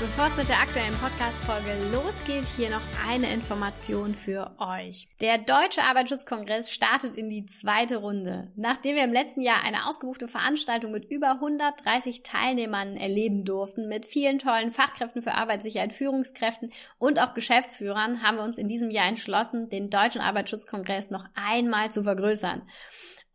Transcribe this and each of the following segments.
Bevor es mit der aktuellen Podcast-Folge losgeht, hier noch eine Information für euch. Der Deutsche Arbeitsschutzkongress startet in die zweite Runde. Nachdem wir im letzten Jahr eine ausgebuchte Veranstaltung mit über 130 Teilnehmern erleben durften, mit vielen tollen Fachkräften für Arbeitssicherheit, Führungskräften und auch Geschäftsführern, haben wir uns in diesem Jahr entschlossen, den Deutschen Arbeitsschutzkongress noch einmal zu vergrößern.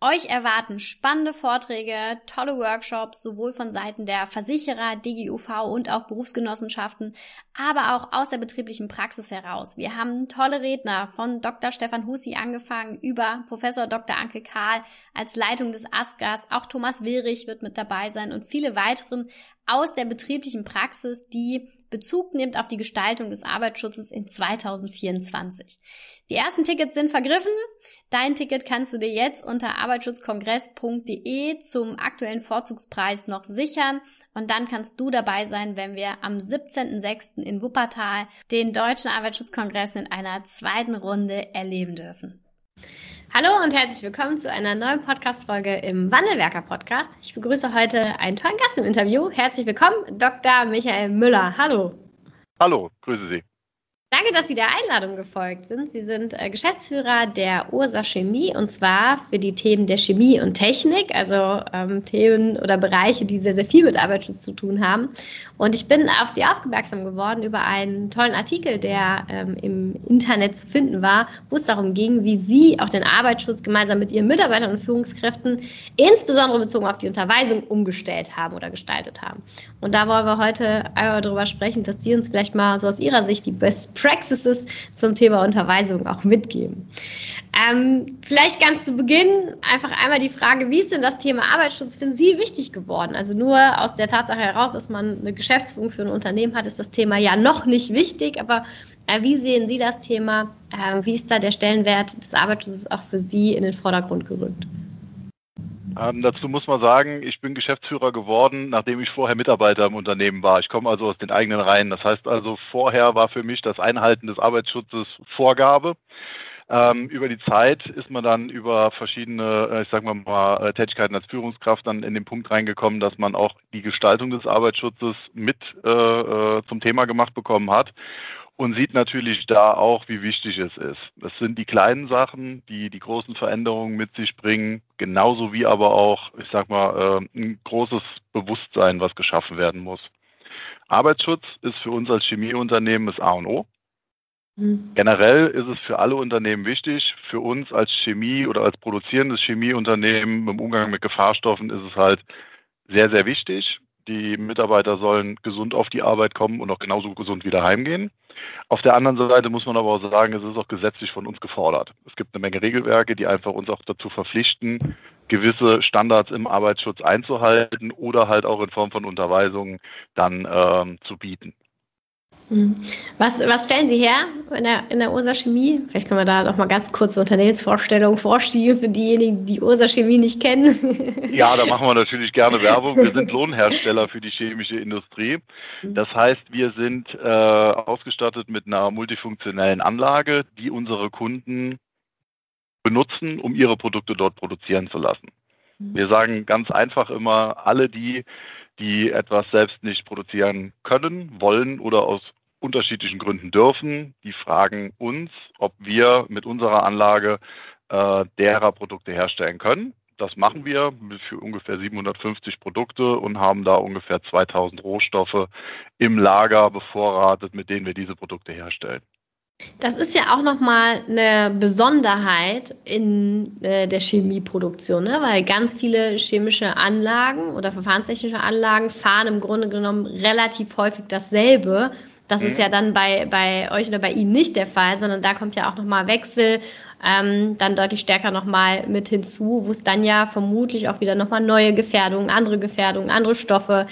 Euch erwarten spannende Vorträge, tolle Workshops, sowohl von Seiten der Versicherer, DGUV und auch Berufsgenossenschaften, aber auch aus der betrieblichen Praxis heraus. Wir haben tolle Redner von Dr. Stefan Husi angefangen über Professor Dr. Anke Kahl als Leitung des ASGAS. Auch Thomas Willrich wird mit dabei sein und viele weiteren aus der betrieblichen Praxis, die Bezug nimmt auf die Gestaltung des Arbeitsschutzes in 2024. Die ersten Tickets sind vergriffen. Dein Ticket kannst du dir jetzt unter arbeitsschutzkongress.de zum aktuellen Vorzugspreis noch sichern und dann kannst du dabei sein, wenn wir am 17.06. in Wuppertal den Deutschen Arbeitsschutzkongress in einer zweiten Runde erleben dürfen. Hallo und herzlich willkommen zu einer neuen Podcast-Folge im Wandelwerker Podcast. Ich begrüße heute einen tollen Gast im Interview. Herzlich willkommen, Dr. Michael Müller. Hallo. Hallo, grüße Sie. Danke, dass Sie der Einladung gefolgt sind. Sie sind äh, Geschäftsführer der Ursa Chemie und zwar für die Themen der Chemie und Technik, also ähm, Themen oder Bereiche, die sehr, sehr viel mit Arbeitsschutz zu tun haben. Und ich bin auf Sie aufmerksam geworden über einen tollen Artikel, der ähm, im Internet zu finden war, wo es darum ging, wie Sie auch den Arbeitsschutz gemeinsam mit Ihren Mitarbeitern und Führungskräften, insbesondere bezogen auf die Unterweisung, umgestellt haben oder gestaltet haben. Und da wollen wir heute einmal darüber sprechen, dass Sie uns vielleicht mal so aus Ihrer Sicht die Best Praxises zum Thema Unterweisung auch mitgeben. Ähm, vielleicht ganz zu Beginn einfach einmal die Frage, wie ist denn das Thema Arbeitsschutz für Sie wichtig geworden? Also nur aus der Tatsache heraus, dass man eine Geschäftsführung für ein Unternehmen hat, ist das Thema ja noch nicht wichtig, aber äh, wie sehen Sie das Thema? Äh, wie ist da der Stellenwert des Arbeitsschutzes auch für Sie in den Vordergrund gerückt? Ähm, dazu muss man sagen, ich bin Geschäftsführer geworden, nachdem ich vorher Mitarbeiter im Unternehmen war. Ich komme also aus den eigenen Reihen. Das heißt also, vorher war für mich das Einhalten des Arbeitsschutzes Vorgabe. Ähm, über die Zeit ist man dann über verschiedene, äh, ich sag mal, mal äh, Tätigkeiten als Führungskraft dann in den Punkt reingekommen, dass man auch die Gestaltung des Arbeitsschutzes mit äh, äh zum Thema gemacht bekommen hat und sieht natürlich da auch, wie wichtig es ist. Das sind die kleinen Sachen, die die großen Veränderungen mit sich bringen, genauso wie aber auch, ich sag mal, äh, ein großes Bewusstsein, was geschaffen werden muss. Arbeitsschutz ist für uns als Chemieunternehmen das A und O. Mhm. Generell ist es für alle Unternehmen wichtig. Für uns als Chemie oder als produzierendes Chemieunternehmen im Umgang mit Gefahrstoffen ist es halt sehr, sehr wichtig. Die Mitarbeiter sollen gesund auf die Arbeit kommen und auch genauso gesund wieder heimgehen. Auf der anderen Seite muss man aber auch sagen, es ist auch gesetzlich von uns gefordert. Es gibt eine Menge Regelwerke, die einfach uns auch dazu verpflichten, gewisse Standards im Arbeitsschutz einzuhalten oder halt auch in Form von Unterweisungen dann ähm, zu bieten. Hm. Was, was stellen Sie her in der, in der Ursa Chemie? Vielleicht können wir da noch mal ganz kurze Unternehmensvorstellungen vorschieben für diejenigen, die Ursa Chemie nicht kennen. Ja, da machen wir natürlich gerne Werbung. Wir sind Lohnhersteller für die chemische Industrie. Hm. Das heißt, wir sind äh, ausgestattet mit einer multifunktionellen Anlage, die unsere Kunden benutzen, um ihre Produkte dort produzieren zu lassen. Hm. Wir sagen ganz einfach immer, alle die, die etwas selbst nicht produzieren können, wollen oder aus unterschiedlichen Gründen dürfen. Die fragen uns, ob wir mit unserer Anlage äh, derer Produkte herstellen können. Das machen wir für ungefähr 750 Produkte und haben da ungefähr 2000 Rohstoffe im Lager bevorratet, mit denen wir diese Produkte herstellen. Das ist ja auch nochmal eine Besonderheit in äh, der Chemieproduktion, ne? weil ganz viele chemische Anlagen oder verfahrenstechnische Anlagen fahren im Grunde genommen relativ häufig dasselbe Das mhm. ist ja dann bei, bei euch oder bei Ihnen nicht der Fall, sondern da kommt ja auch nochmal Wechsel, ähm, dann deutlich stärker nochmal mit hinzu, wo es dann ja vermutlich auch wieder nochmal neue Gefährdungen, andere Gefährdungen, andere Stoffe,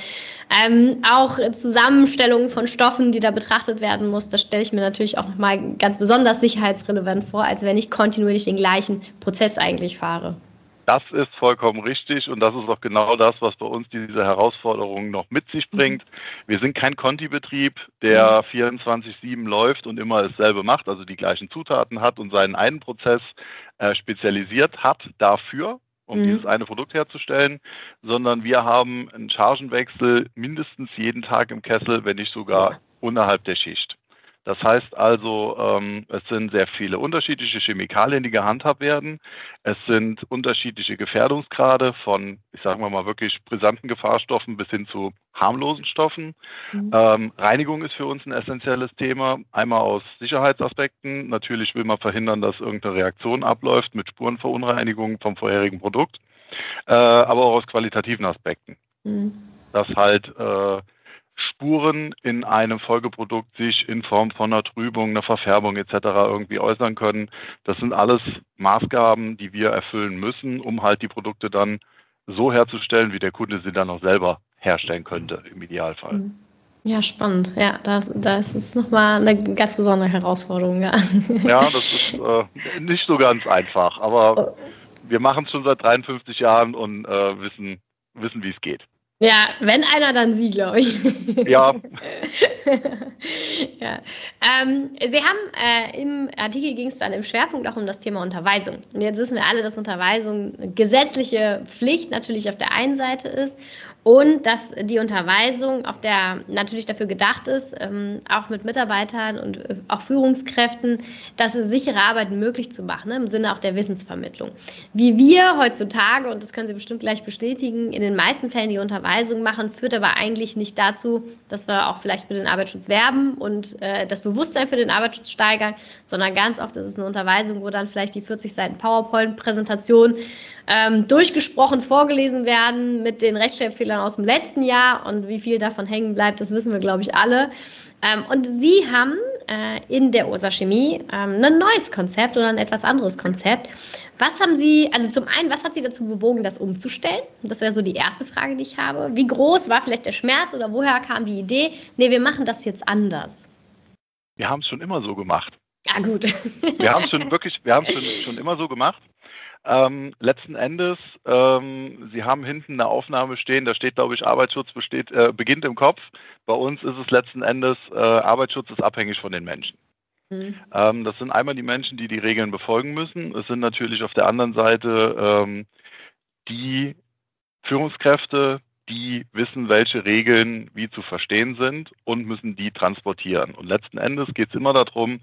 ähm, auch Zusammenstellungen von Stoffen, die da betrachtet werden muss, das stelle ich mir natürlich auch nochmal ganz besonders sicherheitsrelevant vor, als wenn ich kontinuierlich den gleichen Prozess eigentlich fahre. Das ist vollkommen richtig und das ist auch genau das, was bei uns diese Herausforderungen noch mit sich mhm. bringt. Wir sind kein Conti-Betrieb, der 24-7 mhm. läuft und immer dasselbe macht, also die gleichen Zutaten hat und seinen einen Prozess äh, spezialisiert hat dafür, um mhm. dieses eine Produkt herzustellen, sondern wir haben einen Chargenwechsel mindestens jeden Tag im Kessel, wenn nicht sogar unterhalb der Schicht. Das heißt also, ähm, es sind sehr viele unterschiedliche Chemikalien, die gehandhabt werden. Es sind unterschiedliche Gefährdungsgrade von, ich sage mal, wirklich brisanten Gefahrstoffen bis hin zu harmlosen Stoffen. Mhm. Ähm, Reinigung ist für uns ein essentielles Thema. Einmal aus Sicherheitsaspekten. Natürlich will man verhindern, dass irgendeine Reaktion abläuft mit Spurenverunreinigung vom vorherigen Produkt, äh, aber auch aus qualitativen Aspekten. Mhm. Dass halt äh, Spuren in einem Folgeprodukt sich in Form von einer Trübung, einer Verfärbung etc. irgendwie äußern können. Das sind alles Maßgaben, die wir erfüllen müssen, um halt die Produkte dann so herzustellen, wie der Kunde sie dann auch selber herstellen könnte im Idealfall. Mhm. Ja, spannend. Ja, das, das ist nochmal eine ganz besondere Herausforderung. Ja, ja das ist äh, nicht so ganz einfach, aber oh. wir machen es schon seit 53 Jahren und äh, wissen, wissen, wie es geht. Ja, wenn einer, dann Sie, glaube ich. Ja. ja. Ähm, Sie haben äh, im Artikel ging es dann im Schwerpunkt auch um das Thema Unterweisung. Und jetzt wissen wir alle, dass Unterweisung gesetzliche Pflicht natürlich auf der einen Seite ist und dass die Unterweisung, auf der natürlich dafür gedacht ist, ähm, auch mit Mitarbeitern und äh, auch Führungskräften, das sichere Arbeiten möglich zu machen, ne, im Sinne auch der Wissensvermittlung. Wie wir heutzutage, und das können Sie bestimmt gleich bestätigen, in den meisten Fällen die Unterweisung machen, führt aber eigentlich nicht dazu, dass wir auch vielleicht für den Arbeitsschutz werben und äh, das Bewusstsein für den Arbeitsschutz steigern, sondern ganz oft ist es eine Unterweisung, wo dann vielleicht die 40 Seiten PowerPoint-Präsentation ähm, durchgesprochen vorgelesen werden mit den Rechtschreibfehlern aus dem letzten Jahr und wie viel davon hängen bleibt, das wissen wir, glaube ich, alle. Ähm, und Sie haben äh, in der Ursa Chemie ähm, ein neues Konzept oder ein etwas anderes Konzept. Was haben Sie, also zum einen, was hat Sie dazu bewogen, das umzustellen? Das wäre so die erste Frage, die ich habe. Wie groß war vielleicht der Schmerz oder woher kam die Idee? Nee, wir machen das jetzt anders. Wir haben es schon immer so gemacht. Ja, gut. Wir haben es schon wirklich, wir haben es schon, schon immer so gemacht. Ähm, letzten Endes, ähm, Sie haben hinten eine Aufnahme stehen, da steht, glaube ich, Arbeitsschutz besteht, äh, beginnt im Kopf. Bei uns ist es letzten Endes, äh, Arbeitsschutz ist abhängig von den Menschen. Mhm. Ähm, das sind einmal die Menschen, die die Regeln befolgen müssen. Es sind natürlich auf der anderen Seite ähm, die Führungskräfte, die wissen, welche Regeln wie zu verstehen sind und müssen die transportieren. Und letzten Endes geht es immer darum,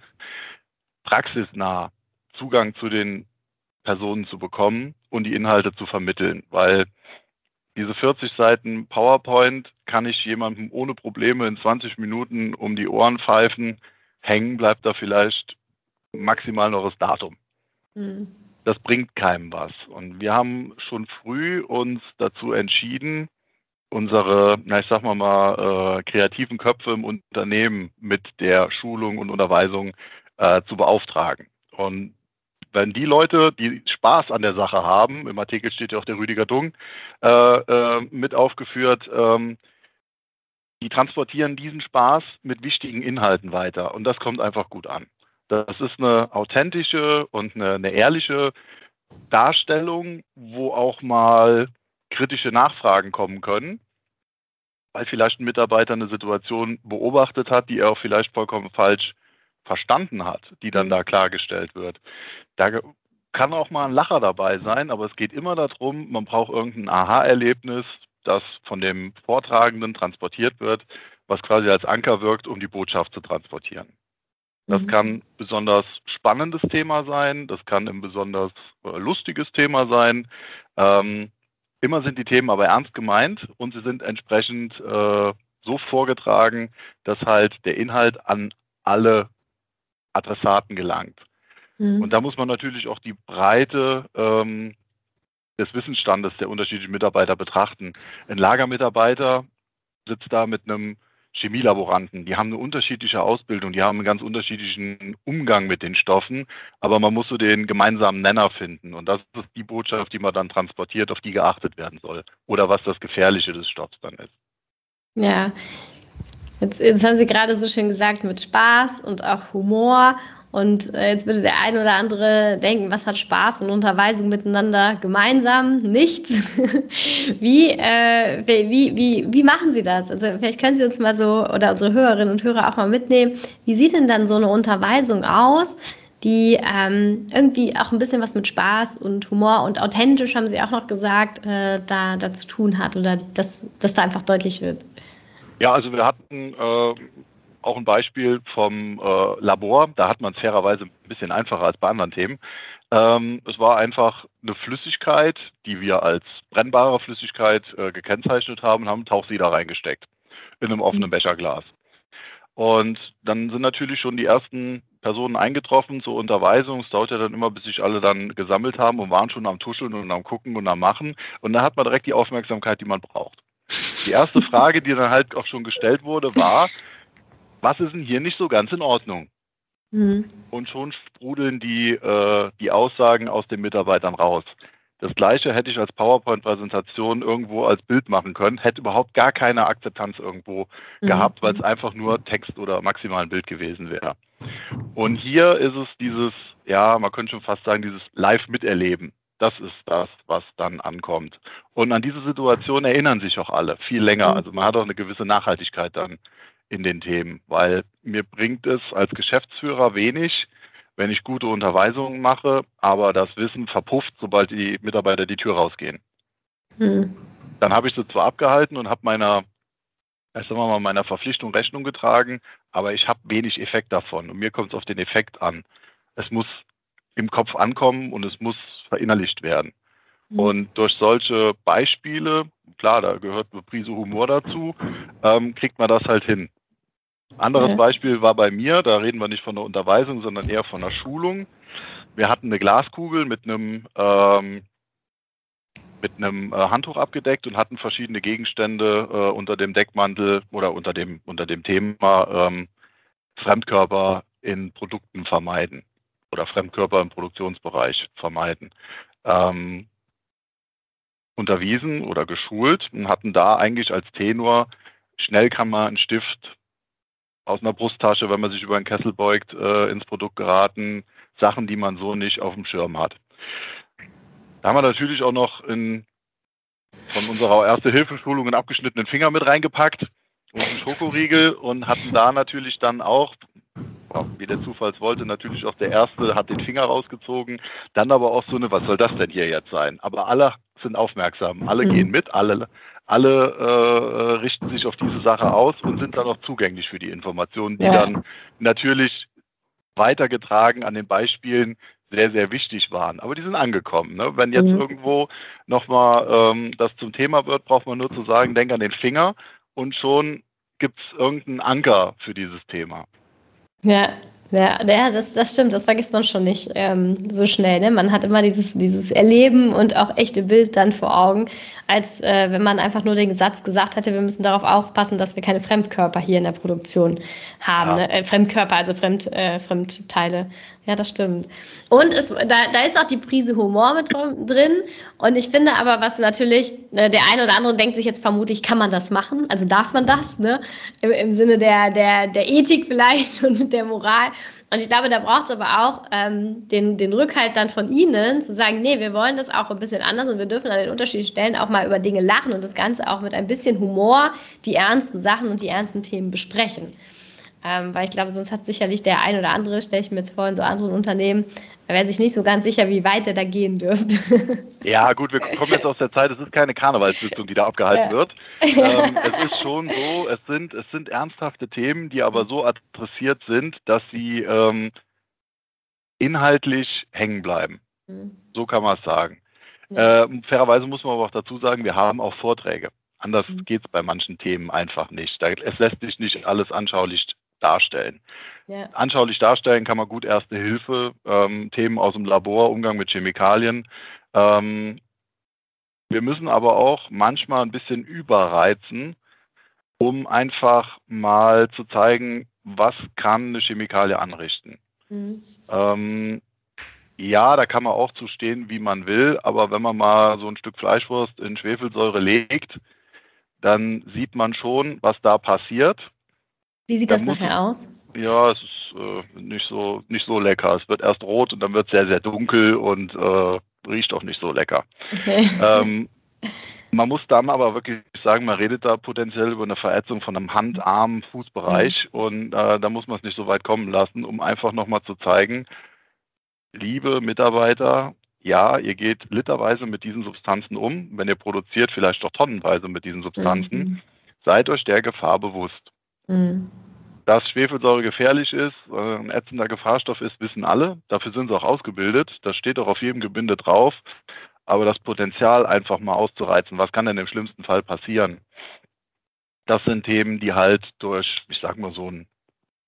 praxisnah Zugang zu den Personen zu bekommen und die Inhalte zu vermitteln, weil diese 40 Seiten PowerPoint kann ich jemandem ohne Probleme in 20 Minuten um die Ohren pfeifen. Hängen bleibt da vielleicht maximal noch das Datum. Mhm. Das bringt keinem was. Und wir haben schon früh uns dazu entschieden, unsere, na ich sag mal mal, äh, kreativen Köpfe im Unternehmen mit der Schulung und Unterweisung äh, zu beauftragen. Und wenn die Leute, die Spaß an der Sache haben, im Artikel steht ja auch der Rüdiger Dung äh, äh, mit aufgeführt, ähm, die transportieren diesen Spaß mit wichtigen Inhalten weiter und das kommt einfach gut an. Das ist eine authentische und eine, eine ehrliche Darstellung, wo auch mal kritische Nachfragen kommen können, weil vielleicht ein Mitarbeiter eine Situation beobachtet hat, die er auch vielleicht vollkommen falsch verstanden hat, die dann mhm. da klargestellt wird. Da kann auch mal ein Lacher dabei sein, aber es geht immer darum, man braucht irgendein Aha-Erlebnis, das von dem Vortragenden transportiert wird, was quasi als Anker wirkt, um die Botschaft zu transportieren. Das mhm. kann besonders spannendes Thema sein, das kann ein besonders äh, lustiges Thema sein. Ähm, immer sind die Themen aber ernst gemeint und sie sind entsprechend äh, so vorgetragen, dass halt der Inhalt an alle Adressaten gelangt. Mhm. Und da muss man natürlich auch die Breite ähm, des Wissensstandes der unterschiedlichen Mitarbeiter betrachten. Ein Lagermitarbeiter sitzt da mit einem Chemielaboranten, die haben eine unterschiedliche Ausbildung, die haben einen ganz unterschiedlichen Umgang mit den Stoffen, aber man muss so den gemeinsamen Nenner finden und das ist die Botschaft, die man dann transportiert, auf die geachtet werden soll oder was das Gefährliche des Stoffs dann ist. Ja, jetzt, jetzt haben Sie gerade so schön gesagt mit Spaß und auch Humor und äh, jetzt würde der eine oder andere denken, was hat Spaß und Unterweisung miteinander gemeinsam? Nichts. wie, äh, wie, wie, wie machen Sie das? Also vielleicht können Sie uns mal so oder unsere Hörerinnen und Hörer auch mal mitnehmen. Wie sieht denn dann so eine Unterweisung aus? die ähm, irgendwie auch ein bisschen was mit Spaß und Humor und authentisch, haben Sie auch noch gesagt, äh, da, da zu tun hat oder dass das da einfach deutlich wird. Ja, also wir hatten äh, auch ein Beispiel vom äh, Labor. Da hat man es fairerweise ein bisschen einfacher als bei anderen Themen. Ähm, es war einfach eine Flüssigkeit, die wir als brennbare Flüssigkeit äh, gekennzeichnet haben, haben Tauchsieder reingesteckt in einem offenen mhm. Becherglas. Und dann sind natürlich schon die ersten Personen eingetroffen zur Unterweisung. Es dauert ja dann immer, bis sich alle dann gesammelt haben und waren schon am Tuscheln und am Gucken und am Machen. Und dann hat man direkt die Aufmerksamkeit, die man braucht. Die erste Frage, die dann halt auch schon gestellt wurde, war, was ist denn hier nicht so ganz in Ordnung? Mhm. Und schon sprudeln die, äh, die Aussagen aus den Mitarbeitern raus. Das gleiche hätte ich als PowerPoint-Präsentation irgendwo als Bild machen können, hätte überhaupt gar keine Akzeptanz irgendwo mhm. gehabt, weil es einfach nur Text oder maximal ein Bild gewesen wäre. Und hier ist es dieses, ja, man könnte schon fast sagen, dieses Live-Miterleben. Das ist das, was dann ankommt. Und an diese Situation erinnern sich auch alle viel länger. Mhm. Also man hat auch eine gewisse Nachhaltigkeit dann in den Themen, weil mir bringt es als Geschäftsführer wenig, wenn ich gute Unterweisungen mache, aber das Wissen verpufft, sobald die Mitarbeiter die Tür rausgehen. Hm. Dann habe ich sie zwar abgehalten und habe meiner, sagen wir mal, meiner Verpflichtung Rechnung getragen, aber ich habe wenig Effekt davon und mir kommt es auf den Effekt an. Es muss im Kopf ankommen und es muss verinnerlicht werden. Hm. Und durch solche Beispiele, klar, da gehört eine Prise Humor dazu, ähm, kriegt man das halt hin. Anderes okay. Beispiel war bei mir, da reden wir nicht von einer Unterweisung, sondern eher von einer Schulung. Wir hatten eine Glaskugel mit einem, ähm, mit einem äh, Handtuch abgedeckt und hatten verschiedene Gegenstände äh, unter dem Deckmantel oder unter dem, unter dem Thema ähm, Fremdkörper in Produkten vermeiden oder Fremdkörper im Produktionsbereich vermeiden. Ähm, unterwiesen oder geschult und hatten da eigentlich als Tenor, schnell kann man einen Stift aus einer Brusttasche, wenn man sich über einen Kessel beugt, äh, ins Produkt geraten. Sachen, die man so nicht auf dem Schirm hat. Da haben wir natürlich auch noch in, von unserer Erste-Hilfe-Schulung einen abgeschnittenen Finger mit reingepackt und einen Schokoriegel und hatten da natürlich dann auch, wie der Zufall wollte, natürlich auch der Erste hat den Finger rausgezogen, dann aber auch so eine, was soll das denn hier jetzt sein? Aber alle sind aufmerksam, alle mhm. gehen mit, alle alle äh, richten sich auf diese Sache aus und sind dann auch zugänglich für die Informationen, die ja. dann natürlich weitergetragen an den Beispielen sehr, sehr wichtig waren. Aber die sind angekommen. Ne? Wenn jetzt mhm. irgendwo nochmal ähm, das zum Thema wird, braucht man nur zu sagen, denk an den Finger und schon gibt es irgendeinen Anker für dieses Thema. Ja, ja, ja das, das stimmt, das vergisst man schon nicht ähm, so schnell. Ne? Man hat immer dieses, dieses Erleben und auch echte Bild dann vor Augen, als äh, wenn man einfach nur den Satz gesagt hätte, wir müssen darauf aufpassen, dass wir keine Fremdkörper hier in der Produktion haben. Ja. Ne? Äh, Fremdkörper, also Fremd, äh, Fremdteile. Ja, das stimmt. Und es, da, da ist auch die Prise Humor mit drin. Und ich finde aber, was natürlich, äh, der eine oder andere denkt sich jetzt vermutlich, kann man das machen? Also darf man das, ne? Im, im Sinne der, der, der Ethik vielleicht und der Moral. Und ich glaube, da braucht es aber auch ähm, den, den Rückhalt dann von Ihnen, zu sagen, nee, wir wollen das auch ein bisschen anders und wir dürfen an den unterschiedlichen Stellen auch mal über Dinge lachen und das Ganze auch mit ein bisschen Humor die ernsten Sachen und die ernsten Themen besprechen. Ähm, weil ich glaube, sonst hat sicherlich der ein oder andere, stelle ich mir jetzt vor, in so anderen Unternehmen, wäre sich nicht so ganz sicher, wie weit er da gehen dürfte. Ja, gut, wir kommen jetzt aus der Zeit, es ist keine Karnevalssitzung, die da abgehalten ja. wird. Ähm, es ist schon so, es sind, es sind ernsthafte Themen, die aber so adressiert sind, dass sie ähm, inhaltlich hängen bleiben. Mhm. So kann man es sagen. Ja. Äh, fairerweise muss man aber auch dazu sagen, wir haben auch Vorträge. Anders mhm. geht es bei manchen Themen einfach nicht. Da, es lässt sich nicht alles anschaulich darstellen. Ja. Anschaulich darstellen kann man gut Erste Hilfe, ähm, Themen aus dem Labor, Umgang mit Chemikalien. Ähm, wir müssen aber auch manchmal ein bisschen überreizen, um einfach mal zu zeigen, was kann eine Chemikalie anrichten. Mhm. Ähm, ja, da kann man auch zu stehen, wie man will, aber wenn man mal so ein Stück Fleischwurst in Schwefelsäure legt, dann sieht man schon, was da passiert. Wie sieht dann das nachher aus? Ja, es ist äh, nicht so nicht so lecker. Es wird erst rot und dann wird es sehr, sehr dunkel und äh, riecht auch nicht so lecker. Okay. Ähm, man muss dann aber wirklich sagen, man redet da potenziell über eine Verätzung von einem Hand-, Arm-, Fußbereich mhm. und äh, da muss man es nicht so weit kommen lassen, um einfach nochmal zu zeigen, liebe Mitarbeiter, ja, ihr geht literweise mit diesen Substanzen um, wenn ihr produziert, vielleicht doch tonnenweise mit diesen Substanzen, mhm. seid euch der Gefahr bewusst. Mhm. Dass Schwefelsäure gefährlich ist, äh, ein ätzender Gefahrstoff ist, wissen alle. Dafür sind sie auch ausgebildet. Das steht auch auf jedem Gebinde drauf. Aber das Potenzial einfach mal auszureizen, was kann denn im schlimmsten Fall passieren? Das sind Themen, die halt durch, ich sag mal so ein,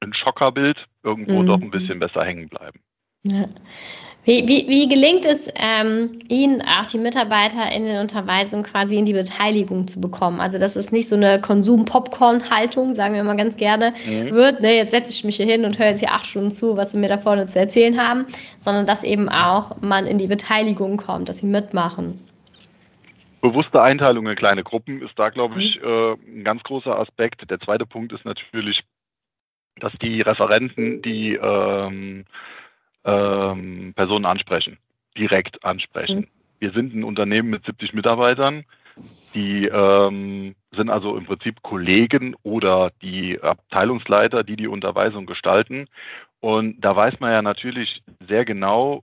ein Schockerbild irgendwo mhm. doch ein bisschen besser hängen bleiben. Ja. Wie, wie, wie gelingt es ähm, Ihnen, auch die Mitarbeiter in den Unterweisungen quasi in die Beteiligung zu bekommen? Also, dass es nicht so eine Konsum-Popcorn-Haltung, sagen wir mal ganz gerne, mhm. wird. Ne, jetzt setze ich mich hier hin und höre jetzt hier acht Stunden zu, was Sie mir da vorne zu erzählen haben, sondern dass eben auch man in die Beteiligung kommt, dass Sie mitmachen. Bewusste Einteilung in kleine Gruppen ist da, glaube ich, mhm. äh, ein ganz großer Aspekt. Der zweite Punkt ist natürlich, dass die Referenten, die ähm, ähm, Personen ansprechen, direkt ansprechen. Mhm. Wir sind ein Unternehmen mit 70 Mitarbeitern, die ähm, sind also im Prinzip Kollegen oder die Abteilungsleiter, die die Unterweisung gestalten. Und da weiß man ja natürlich sehr genau,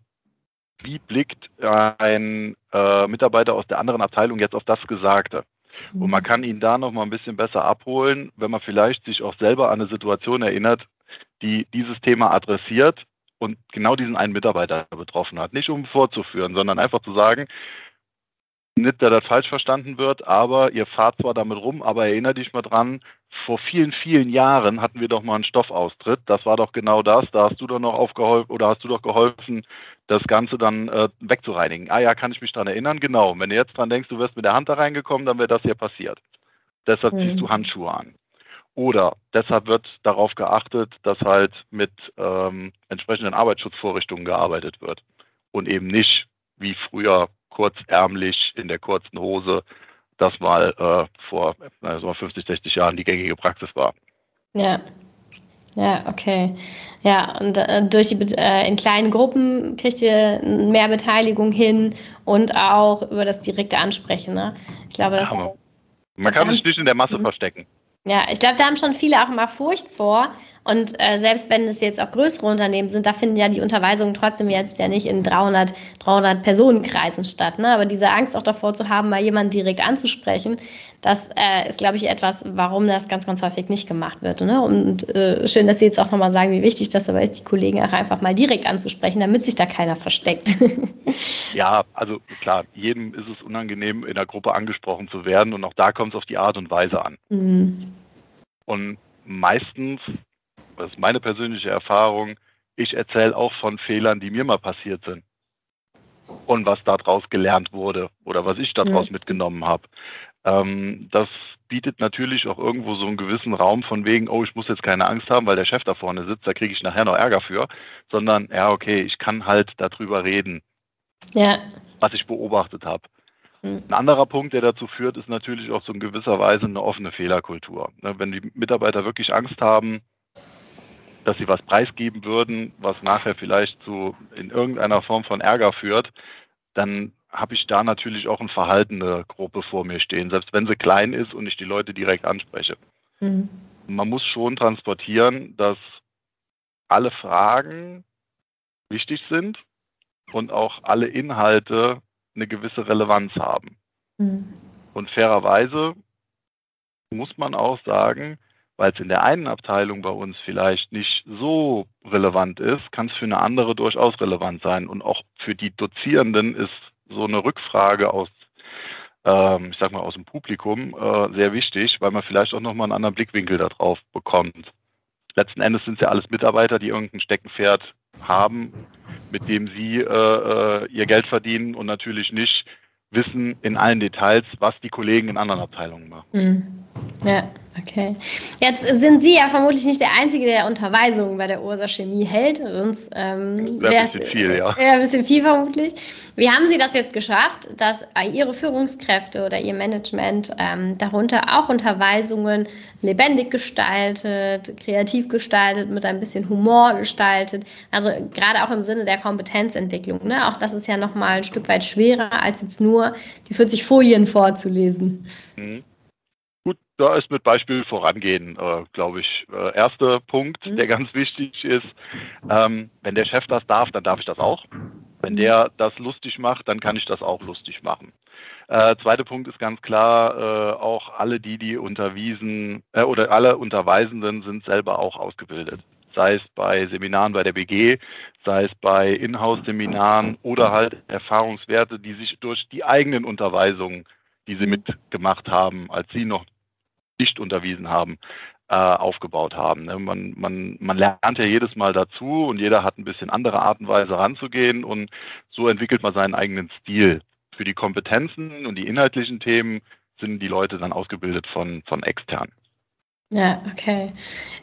wie blickt ein äh, Mitarbeiter aus der anderen Abteilung jetzt auf das Gesagte. Und man mhm. kann ihn da noch mal ein bisschen besser abholen, wenn man vielleicht sich auch selber an eine Situation erinnert, die dieses Thema adressiert und genau diesen einen Mitarbeiter betroffen hat. Nicht um vorzuführen, sondern einfach zu sagen, nicht, dass das falsch verstanden wird, aber ihr fahrt zwar damit rum, aber erinnere dich mal dran, vor vielen, vielen Jahren hatten wir doch mal einen Stoffaustritt. Das war doch genau das. Da hast du doch noch aufgeholfen oder hast du doch geholfen, das Ganze dann äh, wegzureinigen. Ah ja, kann ich mich dran erinnern? Genau. Wenn du jetzt dran denkst, du wirst mit der Hand da reingekommen, dann wäre das hier passiert. Deshalb mhm. ziehst du Handschuhe an. Oder deshalb wird darauf geachtet, dass halt mit ähm, entsprechenden Arbeitsschutzvorrichtungen gearbeitet wird und eben nicht wie früher kurzärmlich in der kurzen Hose, das mal äh, vor also 50, 60 Jahren die gängige Praxis war. Ja. Ja, okay. Ja, und äh, durch die, äh, in kleinen Gruppen kriegt ihr mehr Beteiligung hin und auch über das direkte Ansprechen. Ne? Ich glaube, das ja, man kann sich nicht in der Masse mhm. verstecken. Ja, ich glaube, da haben schon viele auch immer Furcht vor. Und äh, selbst wenn es jetzt auch größere Unternehmen sind, da finden ja die Unterweisungen trotzdem jetzt ja nicht in 300, 300 Personenkreisen statt. Ne? Aber diese Angst auch davor zu haben, mal jemanden direkt anzusprechen, das äh, ist, glaube ich, etwas, warum das ganz, ganz häufig nicht gemacht wird. Ne? Und äh, schön, dass Sie jetzt auch nochmal sagen, wie wichtig das aber ist, die Kollegen auch einfach mal direkt anzusprechen, damit sich da keiner versteckt. ja, also klar, jedem ist es unangenehm, in der Gruppe angesprochen zu werden und auch da kommt es auf die Art und Weise an. Mhm. Und meistens, das ist meine persönliche Erfahrung, ich erzähle auch von Fehlern, die mir mal passiert sind und was daraus gelernt wurde oder was ich daraus ja. mitgenommen habe. Ähm, das bietet natürlich auch irgendwo so einen gewissen Raum von wegen, oh, ich muss jetzt keine Angst haben, weil der Chef da vorne sitzt, da kriege ich nachher noch Ärger für, sondern ja, okay, ich kann halt darüber reden, ja. was ich beobachtet habe. Mhm. Ein anderer Punkt, der dazu führt, ist natürlich auch so in gewisser Weise eine offene Fehlerkultur. Ne, wenn die Mitarbeiter wirklich Angst haben, dass sie was preisgeben würden, was nachher vielleicht zu in irgendeiner Form von Ärger führt, dann habe ich da natürlich auch eine verhaltene Gruppe vor mir stehen, selbst wenn sie klein ist und ich die Leute direkt anspreche. Mhm. Man muss schon transportieren, dass alle Fragen wichtig sind und auch alle Inhalte eine gewisse Relevanz haben. Mhm. Und fairerweise muss man auch sagen, weil es in der einen Abteilung bei uns vielleicht nicht so relevant ist, kann es für eine andere durchaus relevant sein. Und auch für die Dozierenden ist so eine Rückfrage aus, ähm, ich sag mal, aus dem Publikum äh, sehr wichtig, weil man vielleicht auch nochmal einen anderen Blickwinkel darauf bekommt. Letzten Endes sind es ja alles Mitarbeiter, die irgendein Steckenpferd haben, mit dem sie äh, äh, ihr Geld verdienen und natürlich nicht wissen in allen Details, was die Kollegen in anderen Abteilungen machen. Mhm. Ja, okay. Jetzt sind Sie ja vermutlich nicht der Einzige, der Unterweisungen bei der Ursa Chemie hält. Sonst ähm, wäre ein bisschen viel, ja. Ja, ein bisschen viel vermutlich. Wie haben Sie das jetzt geschafft, dass Ihre Führungskräfte oder Ihr Management ähm, darunter auch Unterweisungen lebendig gestaltet, kreativ gestaltet, mit ein bisschen Humor gestaltet? Also gerade auch im Sinne der Kompetenzentwicklung. Ne? Auch das ist ja nochmal ein Stück weit schwerer, als jetzt nur die 40 Folien vorzulesen. Mhm da ist mit Beispiel vorangehen, äh, glaube ich, äh, erster Punkt, mhm. der ganz wichtig ist. Ähm, wenn der Chef das darf, dann darf ich das auch. Wenn der das lustig macht, dann kann ich das auch lustig machen. Äh, zweiter Punkt ist ganz klar, äh, auch alle die, die unterwiesen äh, oder alle Unterweisenden sind selber auch ausgebildet. Sei es bei Seminaren bei der BG, sei es bei Inhouse-Seminaren oder halt Erfahrungswerte, die sich durch die eigenen Unterweisungen die sie mitgemacht haben, als sie noch nicht unterwiesen haben, äh, aufgebaut haben. Ne? Man, man, man lernt ja jedes Mal dazu und jeder hat ein bisschen andere Art und Weise ranzugehen und so entwickelt man seinen eigenen Stil. Für die Kompetenzen und die inhaltlichen Themen sind die Leute dann ausgebildet von, von extern. Ja, okay.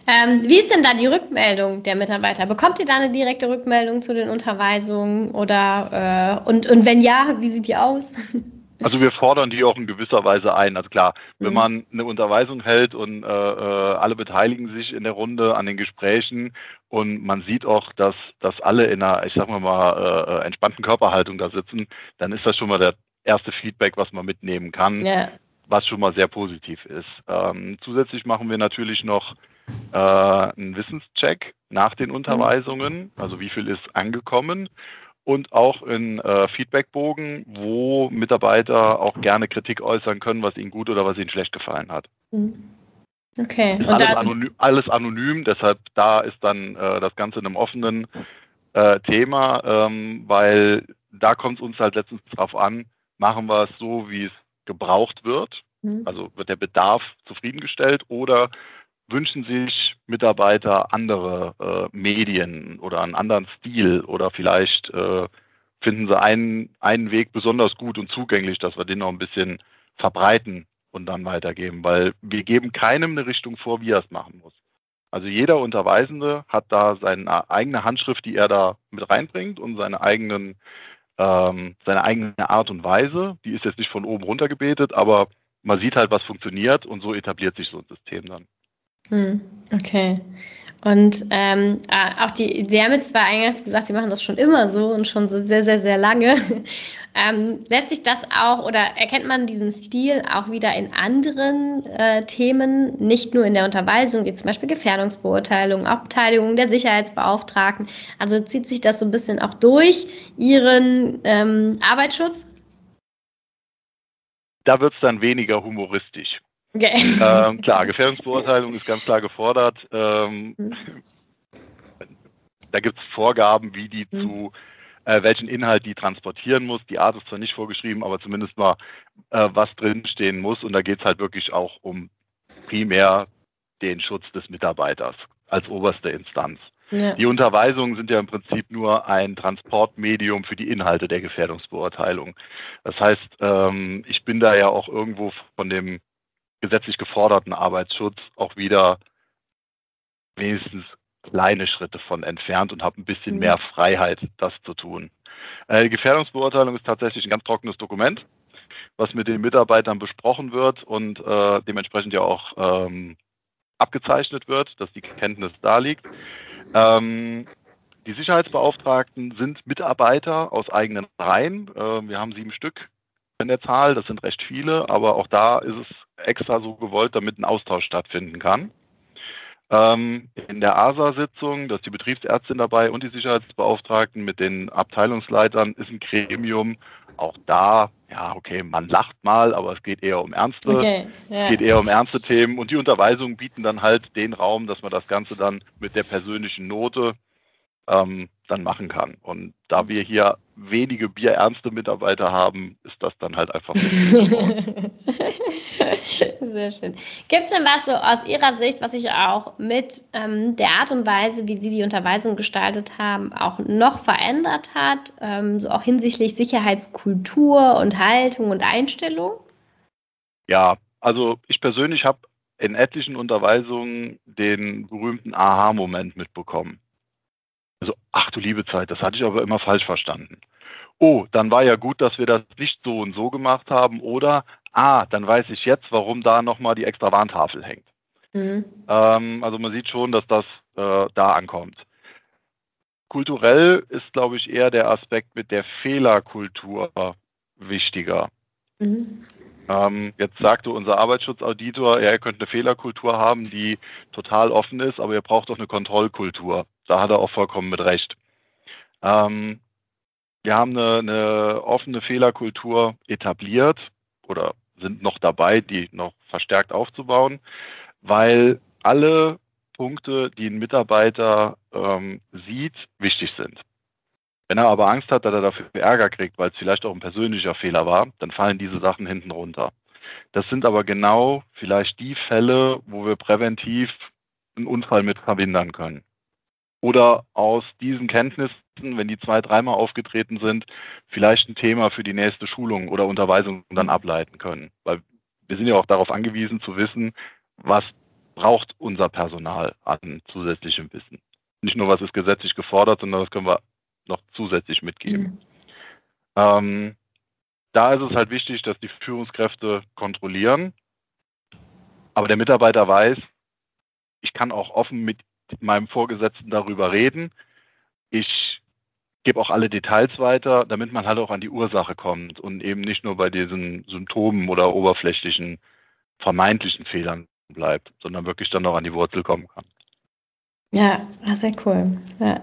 Ähm, wie ist denn da die Rückmeldung der Mitarbeiter? Bekommt ihr da eine direkte Rückmeldung zu den Unterweisungen oder äh, und, und wenn ja, wie sieht die aus? Also wir fordern die auch in gewisser Weise ein. Also klar, wenn mhm. man eine Unterweisung hält und äh, äh, alle beteiligen sich in der Runde an den Gesprächen und man sieht auch, dass, dass alle in einer, ich sag mal mal, äh, entspannten Körperhaltung da sitzen, dann ist das schon mal der erste Feedback, was man mitnehmen kann. Yeah. Was schon mal sehr positiv ist. Ähm, zusätzlich machen wir natürlich noch äh, einen Wissenscheck nach den mhm. Unterweisungen, also wie viel ist angekommen und auch in äh, Feedbackbogen, wo Mitarbeiter auch gerne Kritik äußern können, was ihnen gut oder was ihnen schlecht gefallen hat. Mhm. Okay. Ist alles, anonym, alles anonym, deshalb da ist dann äh, das Ganze in einem offenen äh, Thema, ähm, weil da kommt es uns halt letztens drauf an, machen wir es so, wie es gebraucht wird, mhm. also wird der Bedarf zufriedengestellt oder wünschen sich Mitarbeiter andere äh, Medien oder einen anderen Stil oder vielleicht äh, finden sie einen, einen Weg besonders gut und zugänglich, dass wir den noch ein bisschen verbreiten und dann weitergeben, weil wir geben keinem eine Richtung vor, wie er es machen muss. Also jeder Unterweisende hat da seine eigene Handschrift, die er da mit reinbringt und seine eigenen ähm, seine eigene Art und Weise. Die ist jetzt nicht von oben runter gebetet, aber man sieht halt, was funktioniert und so etabliert sich so ein System dann. Hm, okay. Und ähm, ah, auch die, Sie haben jetzt zwar eingangs gesagt, Sie machen das schon immer so und schon so sehr, sehr, sehr lange. ähm, lässt sich das auch oder erkennt man diesen Stil auch wieder in anderen äh, Themen, nicht nur in der Unterweisung, wie zum Beispiel Gefährdungsbeurteilung, Abteilung der Sicherheitsbeauftragten? Also zieht sich das so ein bisschen auch durch Ihren ähm, Arbeitsschutz? Da wird es dann weniger humoristisch. Okay. Ähm, klar, Gefährdungsbeurteilung ist ganz klar gefordert. Ähm, mhm. Da gibt es Vorgaben, wie die mhm. zu äh, welchen Inhalt die transportieren muss. Die Art ist zwar nicht vorgeschrieben, aber zumindest mal äh, was drinstehen muss. Und da geht es halt wirklich auch um primär den Schutz des Mitarbeiters als oberste Instanz. Ja. Die Unterweisungen sind ja im Prinzip nur ein Transportmedium für die Inhalte der Gefährdungsbeurteilung. Das heißt, ähm, ich bin da ja auch irgendwo von dem gesetzlich geforderten Arbeitsschutz auch wieder wenigstens kleine Schritte von entfernt und habe ein bisschen mhm. mehr Freiheit, das zu tun. Äh, die Gefährdungsbeurteilung ist tatsächlich ein ganz trockenes Dokument, was mit den Mitarbeitern besprochen wird und äh, dementsprechend ja auch ähm, abgezeichnet wird, dass die Kenntnis da liegt. Ähm, die Sicherheitsbeauftragten sind Mitarbeiter aus eigenen Reihen. Äh, wir haben sieben Stück in der Zahl, das sind recht viele, aber auch da ist es extra so gewollt, damit ein Austausch stattfinden kann. Ähm, in der ASA-Sitzung, da ist die Betriebsärztin dabei und die Sicherheitsbeauftragten mit den Abteilungsleitern, ist ein Gremium. Auch da, ja, okay, man lacht mal, aber es geht eher um ernste, okay, yeah. geht eher um ernste Themen. Und die Unterweisungen bieten dann halt den Raum, dass man das Ganze dann mit der persönlichen Note ähm, dann machen kann. Und da wir hier wenige bierernste Mitarbeiter haben, ist das dann halt einfach. Sehr schön. Gibt es denn was so aus Ihrer Sicht, was sich auch mit ähm, der Art und Weise, wie Sie die Unterweisung gestaltet haben, auch noch verändert hat? Ähm, so auch hinsichtlich Sicherheitskultur und Haltung und Einstellung? Ja, also ich persönlich habe in etlichen Unterweisungen den berühmten Aha-Moment mitbekommen. Also, ach du liebe Zeit, das hatte ich aber immer falsch verstanden. Oh, dann war ja gut, dass wir das nicht so und so gemacht haben. Oder, ah, dann weiß ich jetzt, warum da nochmal die extra Warntafel hängt. Mhm. Ähm, also man sieht schon, dass das äh, da ankommt. Kulturell ist, glaube ich, eher der Aspekt mit der Fehlerkultur wichtiger. Mhm. Ähm, jetzt sagte unser Arbeitsschutzauditor, ja, ihr könnt eine Fehlerkultur haben, die total offen ist, aber ihr braucht auch eine Kontrollkultur. Da hat er auch vollkommen mit Recht. Ähm, wir haben eine, eine offene Fehlerkultur etabliert oder sind noch dabei, die noch verstärkt aufzubauen, weil alle Punkte, die ein Mitarbeiter ähm, sieht, wichtig sind. Wenn er aber Angst hat, dass er dafür Ärger kriegt, weil es vielleicht auch ein persönlicher Fehler war, dann fallen diese Sachen hinten runter. Das sind aber genau vielleicht die Fälle, wo wir präventiv einen Unfall mit verhindern können. Oder aus diesen Kenntnissen, wenn die zwei, dreimal aufgetreten sind, vielleicht ein Thema für die nächste Schulung oder Unterweisung dann ableiten können. Weil wir sind ja auch darauf angewiesen zu wissen, was braucht unser Personal an zusätzlichem Wissen. Nicht nur, was ist gesetzlich gefordert, sondern was können wir noch zusätzlich mitgeben. Mhm. Ähm, da ist es halt wichtig, dass die Führungskräfte kontrollieren, aber der Mitarbeiter weiß, ich kann auch offen mit meinem Vorgesetzten darüber reden. Ich gebe auch alle Details weiter, damit man halt auch an die Ursache kommt und eben nicht nur bei diesen Symptomen oder oberflächlichen vermeintlichen Fehlern bleibt, sondern wirklich dann noch an die Wurzel kommen kann. Ja, ah, sehr cool. Ja,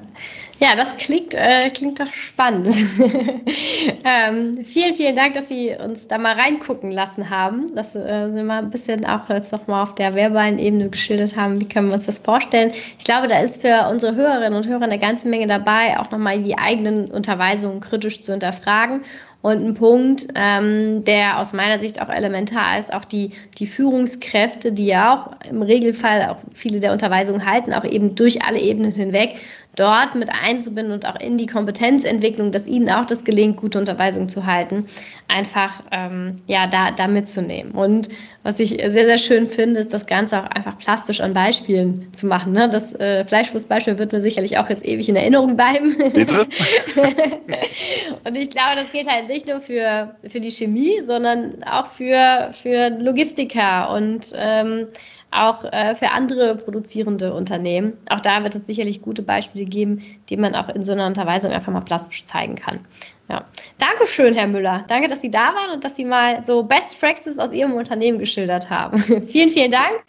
ja das klingt, äh, klingt doch spannend. ähm, vielen, vielen Dank, dass Sie uns da mal reingucken lassen haben, dass äh, Sie mal ein bisschen auch jetzt nochmal auf der verbalen Ebene geschildert haben, wie können wir uns das vorstellen. Ich glaube, da ist für unsere Hörerinnen und Hörer eine ganze Menge dabei, auch nochmal die eigenen Unterweisungen kritisch zu hinterfragen und ein Punkt, ähm, der aus meiner Sicht auch elementar ist, auch die, die Führungskräfte, die ja auch im Regelfall auch viele der Unterweisungen halten, auch eben durch alle Ebenen hinweg, dort mit einzubinden und auch in die Kompetenzentwicklung, dass ihnen auch das gelingt, gute Unterweisung zu halten, einfach ähm, ja da, da mitzunehmen. Und was ich sehr, sehr schön finde, ist das Ganze auch einfach plastisch an Beispielen zu machen. Ne? Das äh, Fleischwurstbeispiel wird mir sicherlich auch jetzt ewig in Erinnerung bleiben. und ich glaube, das geht halt nicht nur für, für die Chemie, sondern auch für, für Logistiker und ähm, auch äh, für andere produzierende Unternehmen. Auch da wird es sicherlich gute Beispiele geben, die man auch in so einer Unterweisung einfach mal plastisch zeigen kann. Ja. Dankeschön, Herr Müller. Danke, dass Sie da waren und dass Sie mal so Best Practices aus Ihrem Unternehmen geschildert haben. vielen, vielen Dank.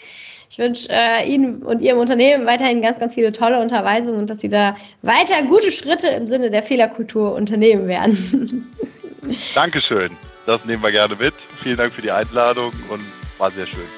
Ich wünsche äh, Ihnen und Ihrem Unternehmen weiterhin ganz, ganz viele tolle Unterweisungen und dass Sie da weiter gute Schritte im Sinne der Fehlerkultur unternehmen werden. Dankeschön. Das nehmen wir gerne mit. Vielen Dank für die Einladung und war sehr schön.